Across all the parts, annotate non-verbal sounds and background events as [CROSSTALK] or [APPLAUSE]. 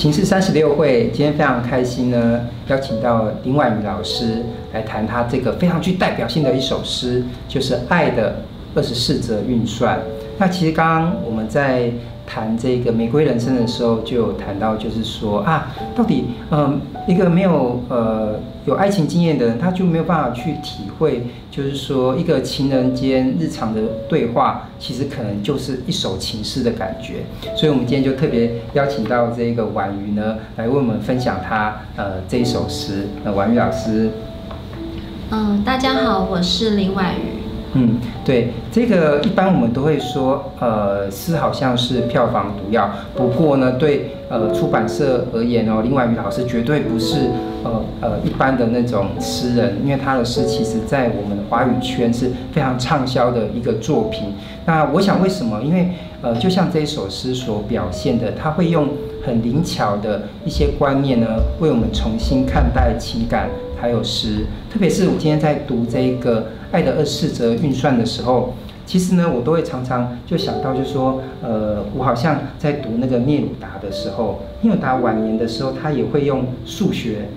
情事三十六会，今天非常开心呢，邀请到丁婉瑜老师来谈他这个非常具代表性的一首诗，就是《爱的二十四则运算》。那其实刚刚我们在谈这个玫瑰人生的时候，就有谈到，就是说啊，到底嗯、一个没有呃有爱情经验的人，他就没有办法去体会，就是说一个情人间日常的对话，其实可能就是一首情诗的感觉。所以，我们今天就特别邀请到这个婉瑜呢，来为我们分享他呃这一首诗。那，婉瑜老师，嗯，大家好，我是林婉瑜。嗯，对，这个一般我们都会说，呃，诗好像是票房毒药。不过呢，对呃出版社而言哦，林婉瑜老师绝对不是呃呃一般的那种诗人，因为他的诗其实在我们的华语圈是非常畅销的一个作品。那我想为什么？因为呃，就像这一首诗所表现的，他会用很灵巧的一些观念呢，为我们重新看待情感。还有诗，特别是我今天在读这个《爱的二十四则运算》的时候，其实呢，我都会常常就想到，就是说，呃，我好像在读那个聂鲁达的时候，聂鲁达晚年的时候，他也会用数学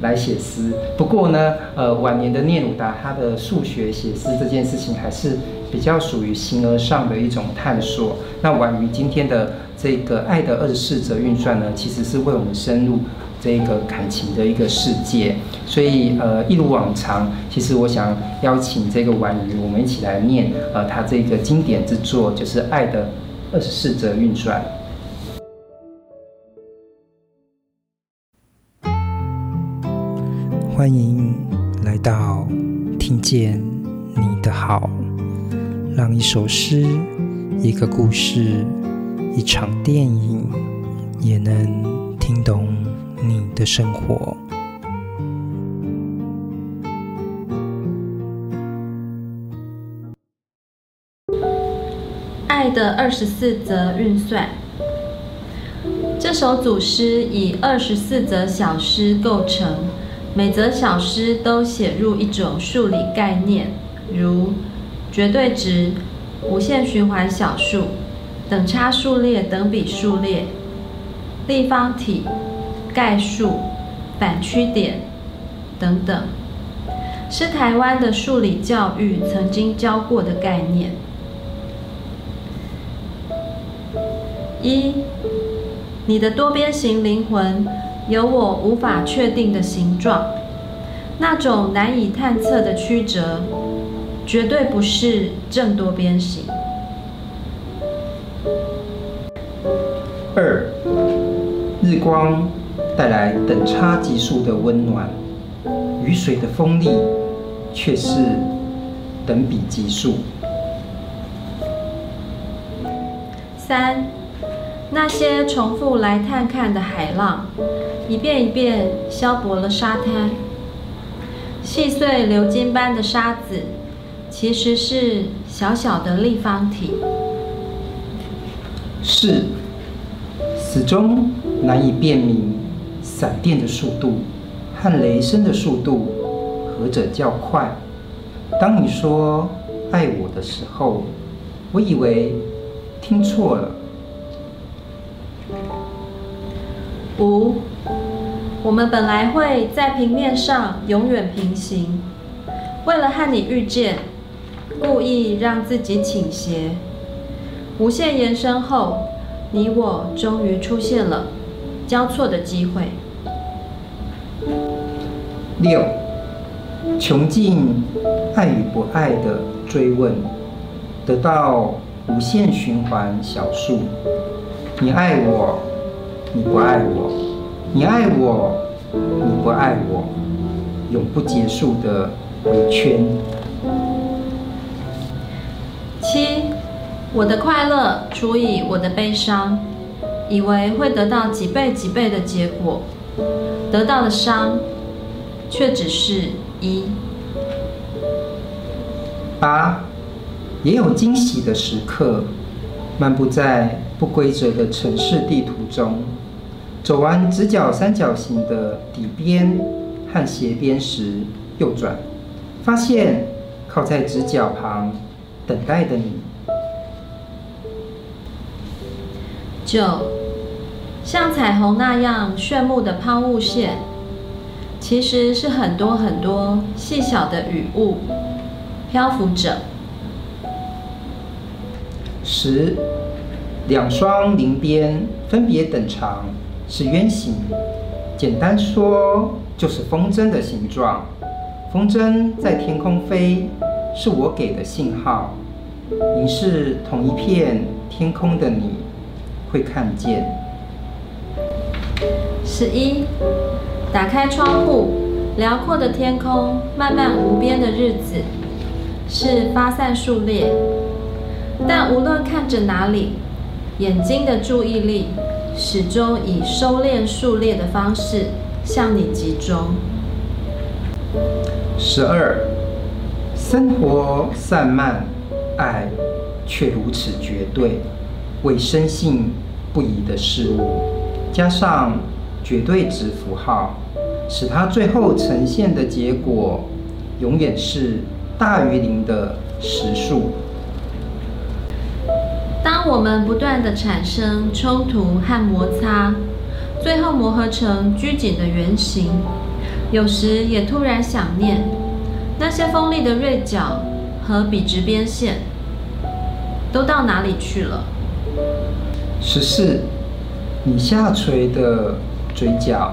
来写诗。不过呢，呃，晚年的聂鲁达他的数学写诗这件事情，还是比较属于形而上的一种探索。那婉瑜今天的这个《爱的二十四则运算》呢，其实是为我们深入。这一个感情的一个世界，所以呃，一如往常，其实我想邀请这个婉瑜，我们一起来念呃，他这个经典之作，就是《爱的二十四则运算》。欢迎来到听见你的好，让一首诗、一个故事、一场电影，也能听懂。你的生活，《爱的二十四则运算》这首组诗以二十四则小诗构成，每则小诗都写入一种数理概念，如绝对值、无限循环小数、等差数列、等比数列、立方体。概述、反曲点等等，是台湾的数理教育曾经教过的概念。一，你的多边形灵魂有我无法确定的形状，那种难以探测的曲折，绝对不是正多边形。二，日光。带来等差级数的温暖，雨水的锋利却是等比级数。三，那些重复来探看的海浪，一遍一遍消薄了沙滩，细碎流金般的沙子，其实是小小的立方体。四，始终难以辨明。闪电的速度和雷声的速度，何者较快？当你说爱我的时候，我以为听错了。五，我们本来会在平面上永远平行，为了和你遇见，故意让自己倾斜。无限延伸后，你我终于出现了交错的机会。六，穷尽爱与不爱的追问，得到无限循环小数。你爱我，你不爱我；你爱我，你不爱我，永不结束的回圈。七，我的快乐除以我的悲伤，以为会得到几倍几倍的结果，得到的伤。却只是一。八，也有惊喜的时刻，漫步在不规则的城市地图中，走完直角三角形的底边和斜边时，右转，发现靠在直角旁等待的你。九，像彩虹那样炫目的抛物线，其实是很多很多细小的雨雾漂浮着。十，两双鳞边分别等长，是圆形。简单说，就是风筝的形状。风筝在天空飞，是我给的信号。凝视同一片天空的你，会看见。十一，打开窗户，辽阔的天空，漫漫无边的日子，是发散数列。但无论看着哪里，眼睛的注意力始终以收敛数列的方式向你集中。十二，生活散漫，爱却如此绝对，为深信不疑的事物，加上绝对值符号，使它最后呈现的结果，永远是大于零的实数。当我们不断的产生冲突和摩擦，最后磨合成拘谨的圆形，有时也突然想念那些锋利的锐角和笔直边线，都到哪里去了？十四，你下垂的嘴角，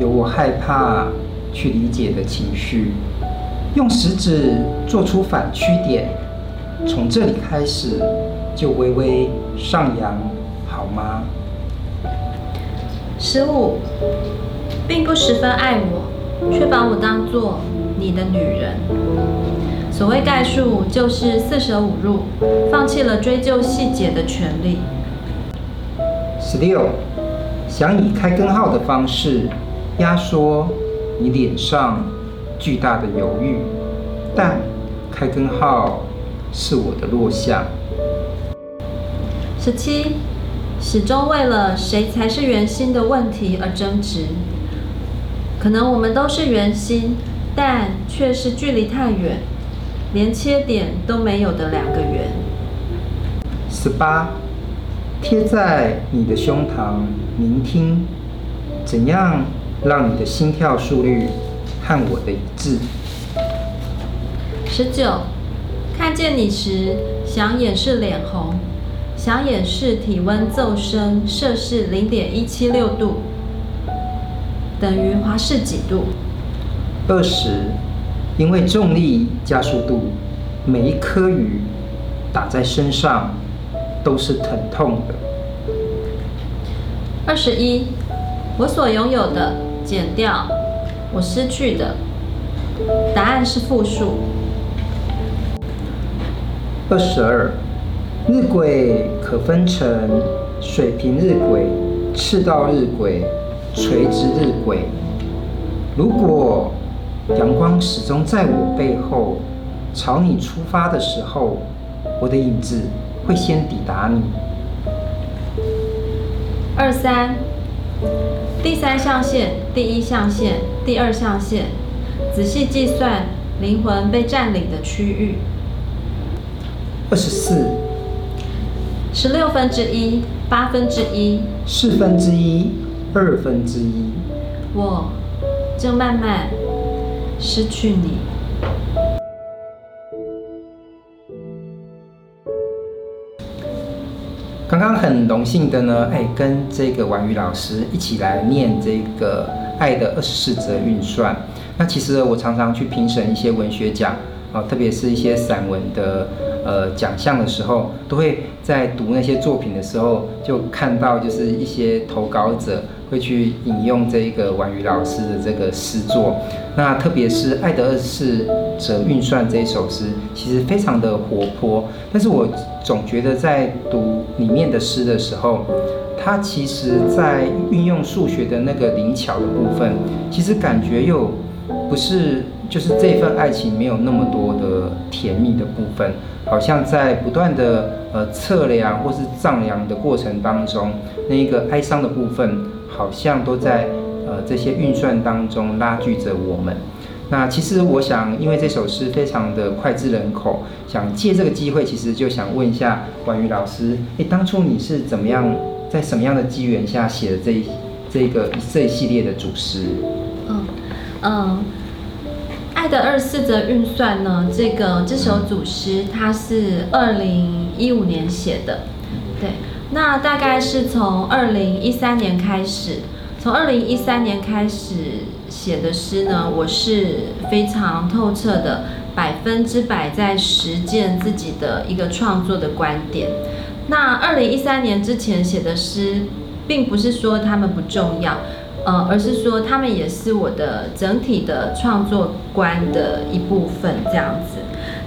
有我害怕去理解的情绪，用食指做出反曲点，从这里开始。就微微上扬，好吗？十五，并不十分爱我，却把我当做你的女人。所谓概述，就是四舍五入，放弃了追究细节的权利。十六，想以开根号的方式压缩你脸上巨大的犹豫，但开根号是我的弱项。十七，始终为了谁才是圆心的问题而争执。可能我们都是圆心，但却是距离太远，连切点都没有的两个圆。十八，贴在你的胸膛，聆听，怎样让你的心跳速率和我的一致。十九，看见你时想掩饰脸红。想掩饰体温骤升摄氏零点一七六度，等于华氏几度？二十，因为重力加速度，每一颗雨打在身上都是疼痛的。二十一，我所拥有的减掉我失去的，答案是负数。二十二。日晷可分成水平日晷、赤道日晷、垂直日晷。如果阳光始终在我背后，朝你出发的时候，我的影子会先抵达你。二三，第三象限、第一象限、第二象限，仔细计算灵魂被占领的区域。二十四。十六分之一，八分之一，四分之一，二分之一。我正慢慢失去你。刚刚很荣幸的呢，哎，跟这个婉瑜老师一起来念这个《爱的二十四则运算》。那其实我常常去评审一些文学奖啊，特别是一些散文的。呃，奖项的时候，都会在读那些作品的时候，就看到就是一些投稿者会去引用这个婉瑜老师的这个诗作。那特别是《爱的二十四则运算》这一首诗，其实非常的活泼。但是我总觉得在读里面的诗的时候，它其实在运用数学的那个灵巧的部分，其实感觉又不是，就是这份爱情没有那么多的甜蜜的部分。好像在不断的呃测量或是丈量的过程当中，那一个哀伤的部分，好像都在呃这些运算当中拉锯着我们。那其实我想，因为这首诗非常的脍炙人口，想借这个机会，其实就想问一下婉瑜老师，诶，当初你是怎么样在什么样的机缘下写的这一这个这一系列的组诗？嗯嗯，爱的二十四则运算呢，这个这首组诗它是二零一五年写的，对，那大概是从二零一三年开始，从二零一三年开始写的诗呢，我是非常透彻的，百分之百在实践自己的一个创作的观点。那二零一三年之前写的诗，并不是说他们不重要。呃，而是说他们也是我的整体的创作观的一部分，这样子。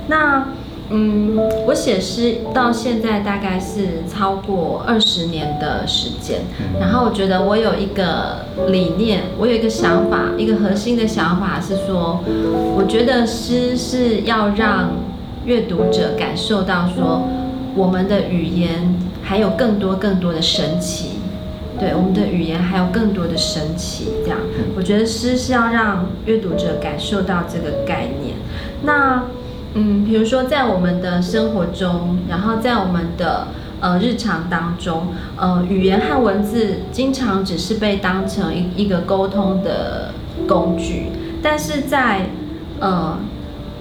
那，嗯，我写诗到现在大概是超过二十年的时间。然后我觉得我有一个理念，我有一个想法，一个核心的想法是说，我觉得诗是要让阅读者感受到说，我们的语言还有更多更多的神奇。对，我们的语言还有更多的神奇，这样，我觉得诗是要让阅读者感受到这个概念。那，嗯，比如说在我们的生活中，然后在我们的呃日常当中，呃，语言和文字经常只是被当成一一个沟通的工具，但是在呃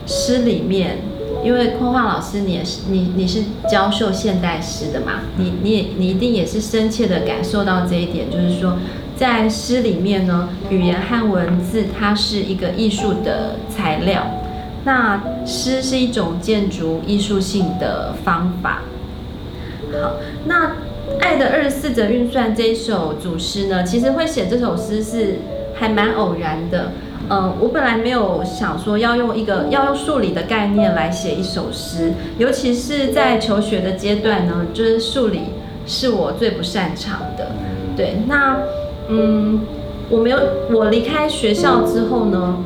诗里面。因为昆樺老师，你也是你你是教授现代诗的嘛？你你你一定也是深切的感受到这一点，就是说，在诗里面呢，语言和文字它是一个艺术的材料，那诗是一种建筑艺术性的方法。好，那《爱的二十四则运算》这一首组诗呢，其实会写这首诗是还蛮偶然的。嗯，我本来没有想说要用一个要用数理的概念来写一首诗，尤其是在求学的阶段呢，就是数理是我最不擅长的。对，那嗯，我没有我离开学校之后呢，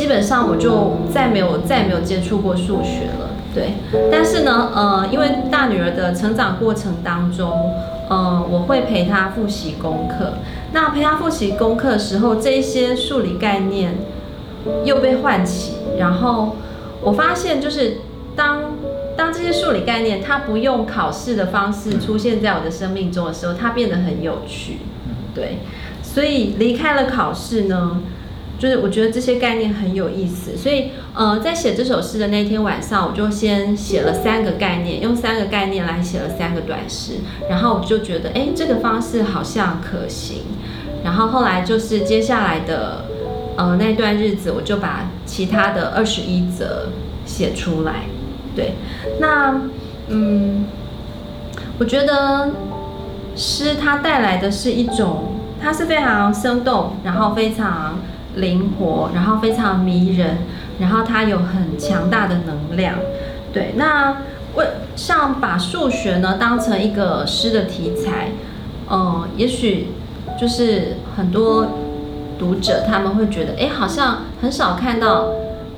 基本上我就再没有再没有接触过数学了。对，但是呢，呃，因为大女儿的成长过程当中。呃，我会陪她复习功课。那陪她复习功课的时候，这些数理概念又被唤起。然后我发现，就是当当这些数理概念它不用考试的方式出现在我的生命中的时候，它变得很有趣。对，所以离开了考试呢。就是我觉得这些概念很有意思，所以呃，在写这首诗的那天晚上，我就先写了三个概念，用三个概念来写了三个短诗，然后我就觉得，哎，这个方式好像可行。然后后来就是接下来的呃那段日子，我就把其他的二十一则写出来。对，那嗯，我觉得诗它带来的是一种，它是非常生动，然后非常。灵活，然后非常迷人，然后它有很强大的能量。对，那为像把数学呢当成一个诗的题材，嗯，也许就是很多读者他们会觉得，哎，好像很少看到，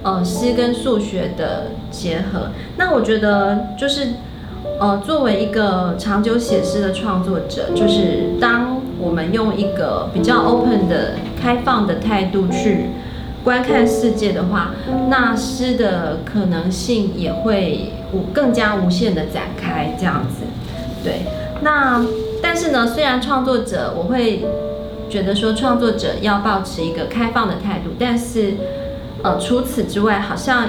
呃，诗跟数学的结合。那我觉得就是，呃，作为一个长久写诗的创作者，就是当。我们用一个比较 open 的、开放的态度去观看世界的话，那诗的可能性也会无更加无限的展开，这样子。对，那但是呢，虽然创作者我会觉得说创作者要保持一个开放的态度，但是呃，除此之外，好像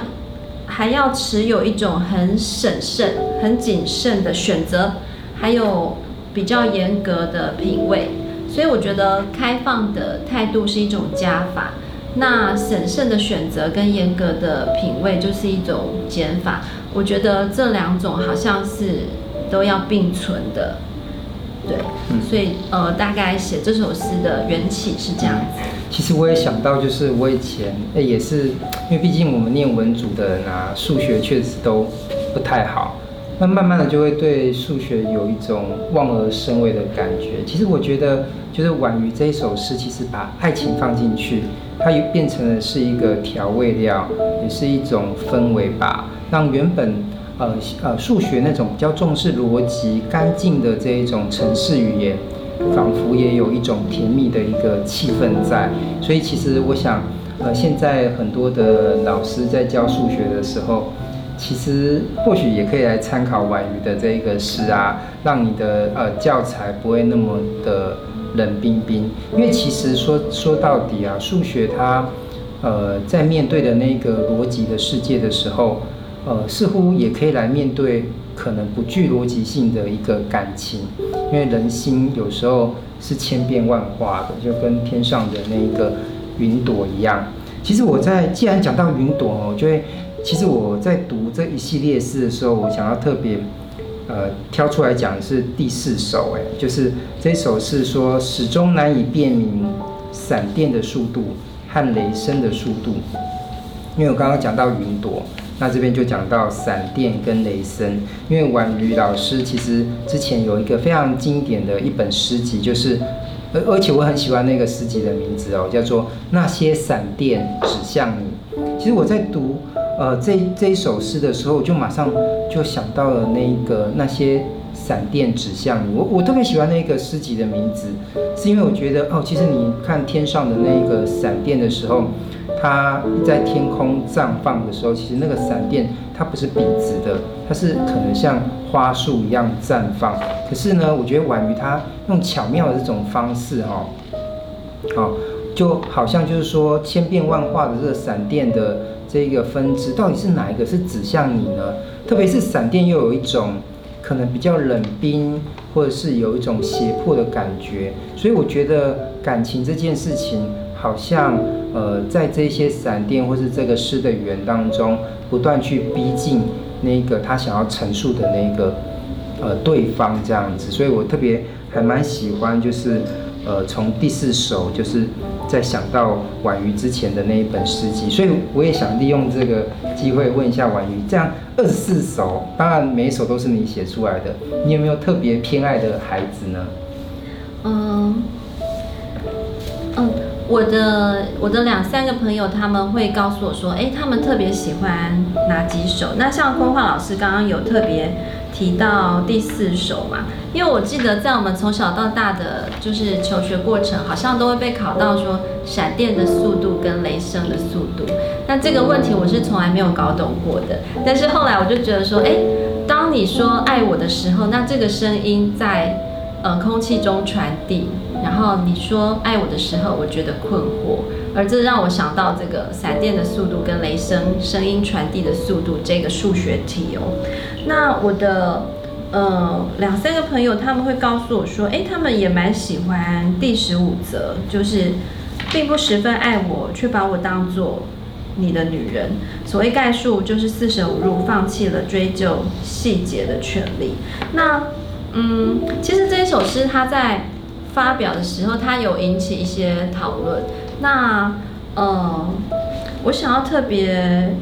还要持有一种很审慎、很谨慎的选择，还有比较严格的品味。所以我觉得开放的态度是一种加法，那审慎的选择跟严格的品味就是一种减法。我觉得这两种好像是都要并存的，对。所以呃，大概写这首诗的缘起是这样子。其实我也想到，就是我以前也是，因为毕竟我们念文组的人啊，数学确实都不太好。那慢慢的就会对数学有一种望而生畏的感觉。其实我觉得，就是婉瑜这一首诗，其实把爱情放进去，它也变成了是一个调味料，也是一种氛围吧，让原本呃呃数学那种比较重视逻辑、干净的这一种城市语言，仿佛也有一种甜蜜的一个气氛在。所以其实我想，呃，现在很多的老师在教数学的时候。其实或许也可以来参考婉瑜的这个诗啊，让你的呃教材不会那么的冷冰冰。因为其实说说到底啊，数学它呃在面对的那个逻辑的世界的时候，呃似乎也可以来面对可能不具逻辑性的一个感情。因为人心有时候是千变万化的，就跟天上的那个云朵一样。其实我在既然讲到云朵哦，就会。其实我在读这一系列诗的时候，我想要特别，呃，挑出来讲的是第四首，哎，就是这首是说始终难以辨明闪电的速度和雷声的速度，因为我刚刚讲到云朵，那这边就讲到闪电跟雷声，因为婉瑜老师其实之前有一个非常经典的一本诗集，就是，而而且我很喜欢那个诗集的名字哦，叫做那些闪电指向你。其实我在读。呃，这这一首诗的时候，我就马上就想到了那个那些闪电指向你。我我特别喜欢那个诗集的名字，是因为我觉得哦，其实你看天上的那个闪电的时候，它在天空绽放的时候，其实那个闪电它不是笔直的，它是可能像花束一样绽放。可是呢，我觉得婉瑜她用巧妙的这种方式哈，好、哦，就好像就是说千变万化的这个闪电的。这个分支到底是哪一个是指向你呢？特别是闪电又有一种可能比较冷冰，或者是有一种胁迫的感觉。所以我觉得感情这件事情，好像呃在这些闪电或是这个诗的语言当中，不断去逼近那个他想要陈述的那个呃对方这样子。所以我特别还蛮喜欢，就是呃从第四首就是。在想到婉瑜之前的那一本诗集，所以我也想利用这个机会问一下婉瑜，这样二十四首，当然每一首都是你写出来的，你有没有特别偏爱的孩子呢？嗯嗯，我的我的两三个朋友他们会告诉我说，哎，他们特别喜欢哪几首？那像坤樺老师刚刚有特别。提到第四首嘛，因为我记得在我们从小到大的就是求学过程，好像都会被考到说闪电的速度跟雷声的速度。那这个问题我是从来没有搞懂过的。但是后来我就觉得说，哎，当你说爱我的时候，那这个声音在呃空气中传递，然后你说爱我的时候，我觉得困惑，而这让我想到这个闪电的速度跟雷声声音传递的速度这个数学题哦。那我的呃两三个朋友他们会告诉我说，哎，他们也蛮喜欢第十五则，就是并不十分爱我，却把我当做你的女人。所谓概述，就是四舍五入，放弃了追究细节的权利。那嗯，其实这一首诗它在发表的时候，它有引起一些讨论。那呃，我想要特别。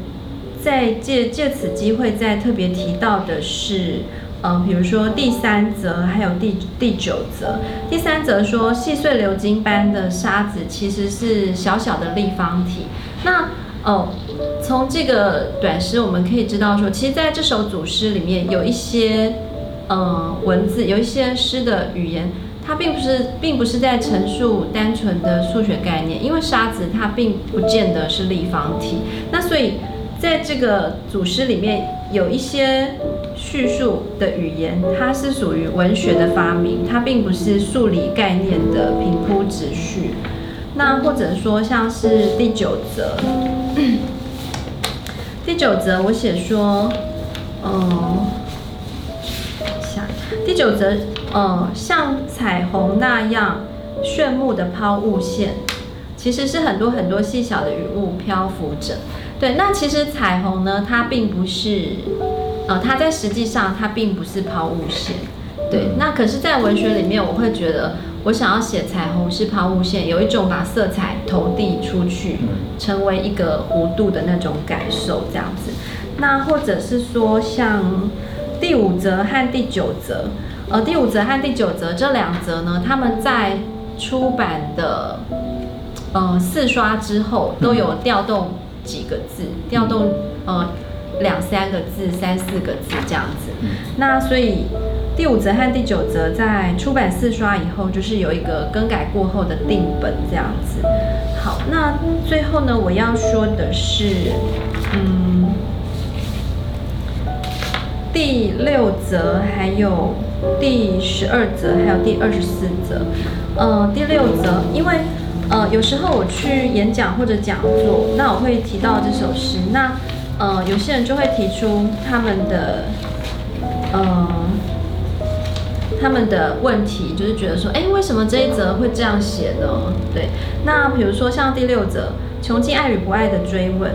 再借借此机会，再特别提到的是，呃，比如说第三则，还有第第九则。第三则说，细碎流金般的沙子其实是小小的立方体。那哦，从这个短诗我们可以知道说，其实在这首组诗里面有一些呃文字，有一些诗的语言，它并不是并不是在陈述单纯的数学概念，因为沙子它并不见得是立方体。那所以。在这个组诗里面，有一些叙述的语言，它是属于文学的发明，它并不是数理概念的平铺直叙。那或者说，像是第九则，[COUGHS] 第九则我写说，嗯，想第九则，嗯，像彩虹那样炫目的抛物线，其实是很多很多细小的雨雾漂浮着。对，那其实彩虹呢，它并不是，呃，它在实际上它并不是抛物线。对，那可是，在文学里面，我会觉得我想要写彩虹是抛物线，有一种把色彩投递出去，成为一个弧度的那种感受，这样子。那或者是说，像第五则和第九则，呃，第五则和第九则这两则呢，他们在出版的呃四刷之后都有调动。几个字调动，呃，两三个字、三四个字这样子。那所以第五则和第九则在出版四刷以后，就是有一个更改过后的定本这样子。好，那最后呢，我要说的是，嗯，第六则，还有第十二则，还有第二十四则。呃，第六则，因为呃有时候我去演讲或者讲座，那我会提到这首诗，那呃有些人就会提出他们的呃他们的问题，就是觉得说，哎，为什么这一则会这样写呢？对，那比如说像第六则，穷尽爱与不爱的追问。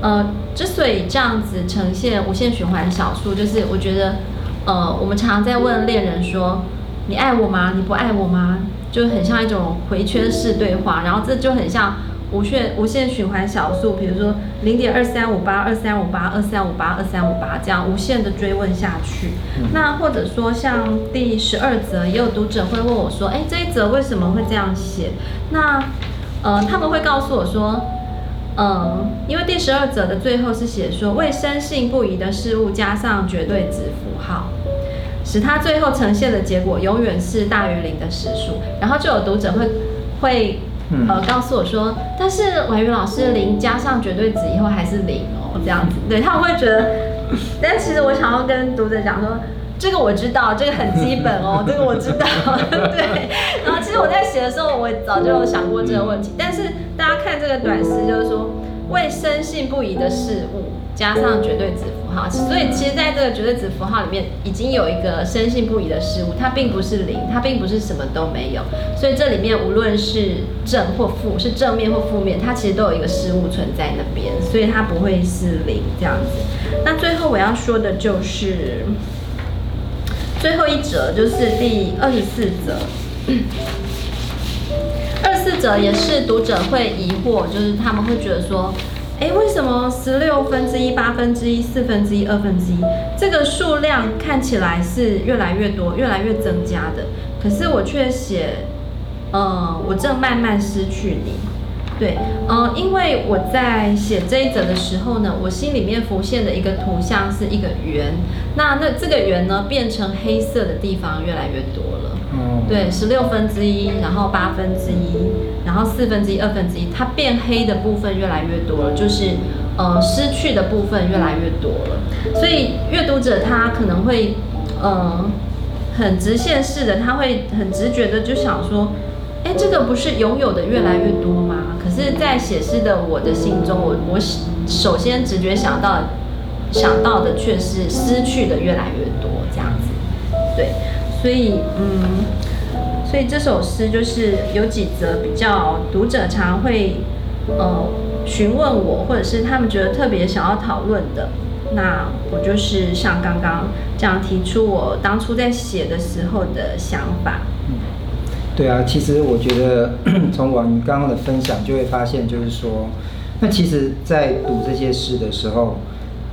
呃，之所以这样子呈现无限循环小数，就是我觉得，呃，我们常常在问恋人说：“你爱我吗？你不爱我吗？”就很像一种回圈式对话，然后这就很像无限无限循环小数，比如说零点二三五八二三五八二三五八二三五八这样无限的追问下去。那或者说像第十二则，也有读者会问我说：“哎，这一则为什么会这样写？”那呃，他们会告诉我说。嗯，因为第十二则的最后是写说，为深信不疑的事物加上绝对值符号，使它最后呈现的结果永远是大于零的实数。然后就有读者会会呃告诉我说，但是婉瑜老师零加上绝对值以后还是零哦，这样子，对，他们会觉得。[LAUGHS] 但其实我想要跟读者讲说。这个我知道，这个很基本哦，[LAUGHS] 这个我知道，[LAUGHS] 对。然后其实我在写的时候，我早就有想过这个问题。但是大家看这个短诗，就是说为深信不疑的事物加上绝对值符号，所以其实在这个绝对值符号里面，已经有一个深信不疑的事物，它并不是零，它并不是什么都没有。所以这里面无论是正或负，是正面或负面，它其实都有一个事物存在那边，所以它不会是零这样子。那最后我要说的就是。最后一则就是第二十四则，二十四则也是读者会疑惑，就是他们会觉得说，哎，为什么十六分之一、八分之一、四分之一、二分之一这个数量看起来是越来越多、越来越增加的，可是我却写，呃，我正慢慢失去你。对，呃，因为我在写这一则的时候呢，我心里面浮现的一个图像是一个圆，那那这个圆呢变成黑色的地方越来越多了。嗯，对，十六分之一，然后八分之一，然后四分之一、二分之一，它变黑的部分越来越多了，就是呃失去的部分越来越多了。所以阅读者他可能会呃很直线式的，他会很直觉的就想说。哎，这个不是拥有的越来越多吗？可是，在写诗的我的心中，我我首先直觉想到想到的却是失去的越来越多，这样子。对，所以嗯，所以这首诗就是有几则比较读者常会呃询问我，或者是他们觉得特别想要讨论的，那我就是像刚刚这样提出我当初在写的时候的想法。嗯。对啊，其实我觉得 [COUGHS] 从婉瑜刚刚的分享就会发现，就是说，那其实，在读这些诗的时候，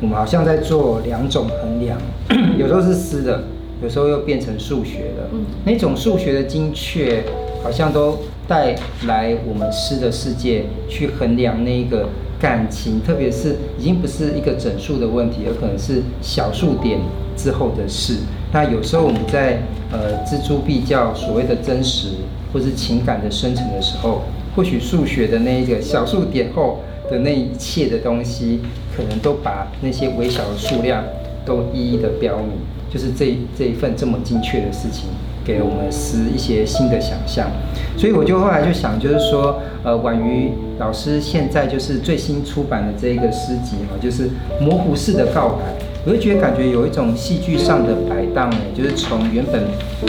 我们好像在做两种衡量，[COUGHS] 有时候是诗的，有时候又变成数学了。嗯。那种数学的精确，好像都带来我们诗的世界去衡量那一个感情，特别是已经不是一个整数的问题，而可能是小数点之后的事。那有时候我们在呃錙铢必较所谓的真实或是情感的生成的时候，或许数学的那一个小数点后的那一切的东西，可能都把那些微小的数量都一一的标明，就是这这一份这么精确的事情，给我们诗一些新的想象。所以我就后来就想，就是说，呃，婉瑜老师现在就是最新出版的这一个诗集哈，就是模糊式的告白。我就觉得感觉有一种戏剧上的摆荡呢，就是从原本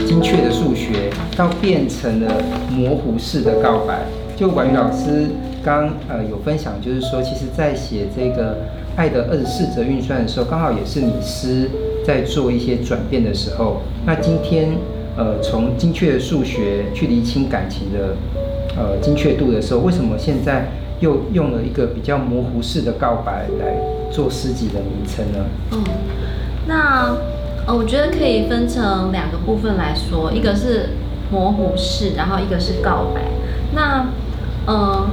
精确的数学，到变成了模糊式的告白。就婉瑜老师刚呃有分享，就是说，其实在写这个《爱的二十四则运算》的时候，刚好也是你诗在做一些转变的时候。那今天呃从精确的数学去厘清感情的呃精确度的时候，为什么现在又用了一个比较模糊式的告白来？做诗集的名称呢？嗯，那呃，我觉得可以分成两个部分来说，一个是模糊式，然后一个是告白。那呃，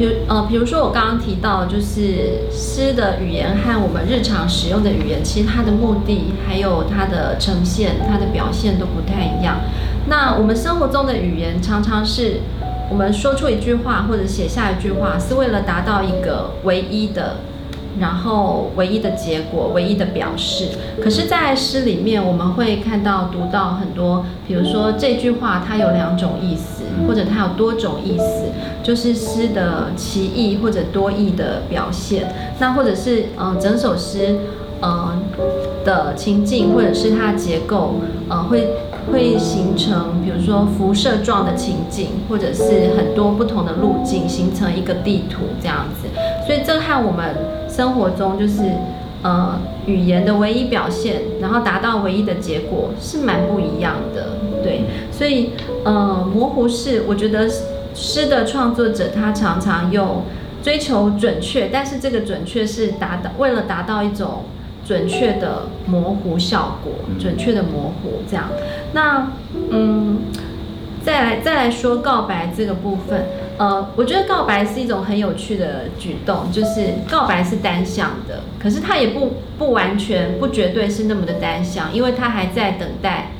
比如呃，比如说我刚刚提到，就是诗的语言和我们日常使用的语言，其实它的目的还有它的呈现、它的表现都不太一样。那我们生活中的语言常常是。我们说出一句话或者写下一句话，是为了达到一个唯一的然后唯一的结果，唯一的表示。可是，在诗里面，我们会看到读到很多，比如说这句话它有两种意思，或者它有多种意思，就是诗的奇异或者多义的表现。那或者是嗯、呃，整首诗嗯、呃、的情境，或者是它的结构，呃会。会形成，比如说辐射状的情境，或者是很多不同的路径，形成一个地图这样子。所以这和我们生活中就是呃语言的唯一表现，然后达到唯一的结果是蛮不一样的。对，所以呃模糊是，我觉得诗的创作者他常常用追求准确，但是这个准确是达到为了达到一种。准确的模糊效果，准确的模糊这样。那嗯，再来再来说告白这个部分，呃，我觉得告白是一种很有趣的举动，就是告白是单向的，可是它也不不完全不绝对是那么的单向，因为他还在等待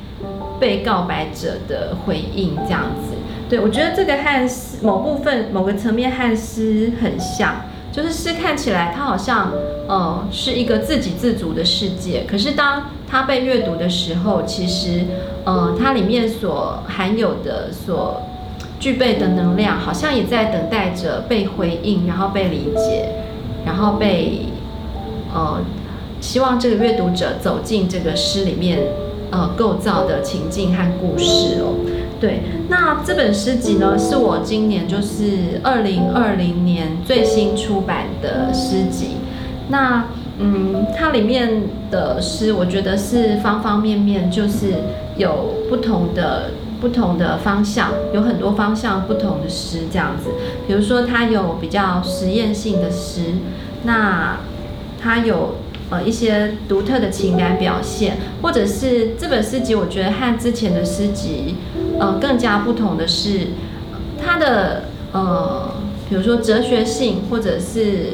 被告白者的回应这样子。对，我觉得这个和某部分某个层面和诗很像。就是诗看起来，它好像，呃，是一个自给自足的世界。可是当它被阅读的时候，其实，呃，它里面所含有的、所具备的能量，好像也在等待着被回应，然后被理解，然后被，呃，希望这个阅读者走进这个诗里面，呃，构造的情境和故事哦。对，那这本诗集呢，是我今年就是二零二零年最新出版的诗集。那嗯，它里面的诗，我觉得是方方面面，就是有不同的不同的方向，有很多方向不同的诗这样子。比如说，它有比较实验性的诗，那它有呃一些独特的情感表现，或者是这本诗集，我觉得和之前的诗集。呃，更加不同的是，它的呃，比如说哲学性，或者是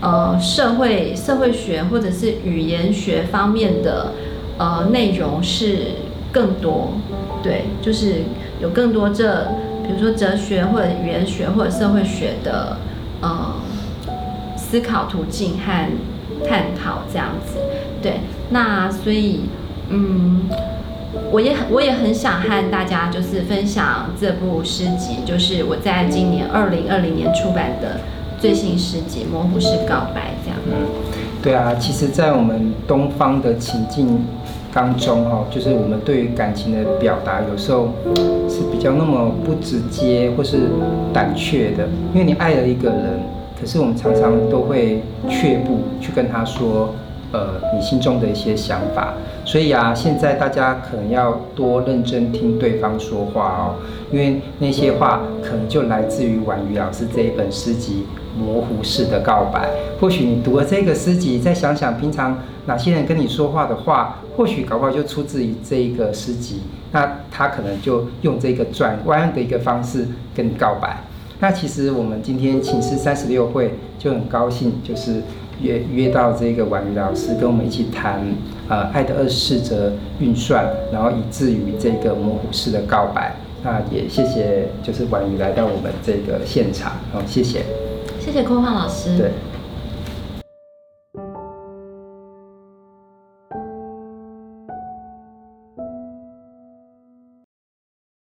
呃社会社会学，或者是语言学方面的呃内容是更多，对，就是有更多这，比如说哲学或者语言学或者社会学的呃思考途径和探讨这样子，对，那所以嗯。我也，我也很想和大家就是分享这部诗集，就是我在今年二零二零年出版的最新诗集《模糊式告白》这样。嗯，对啊，其实，在我们东方的情境当中，哈，就是我们对于感情的表达，有时候是比较那么不直接或是胆怯的，因为你爱了一个人，可是我们常常都会却步去跟他说。呃，你心中的一些想法，所以啊，现在大家可能要多认真听对方说话哦，因为那些话可能就来自于婉瑜老师这一本诗集《模糊式的告白》。或许你读了这个诗集，再想想平常哪些人跟你说话的话，或许搞不好就出自于这一个诗集。那他可能就用这个转弯的一个方式跟你告白。那其实我们今天情诗三十六会就很高兴，就是。约约到这个婉瑜老师跟我们一起谈，呃，爱的二十四则运算，然后以至于这个模糊式的告白。那也谢谢，就是婉瑜来到我们这个现场，好，谢谢，谢谢空幻老师。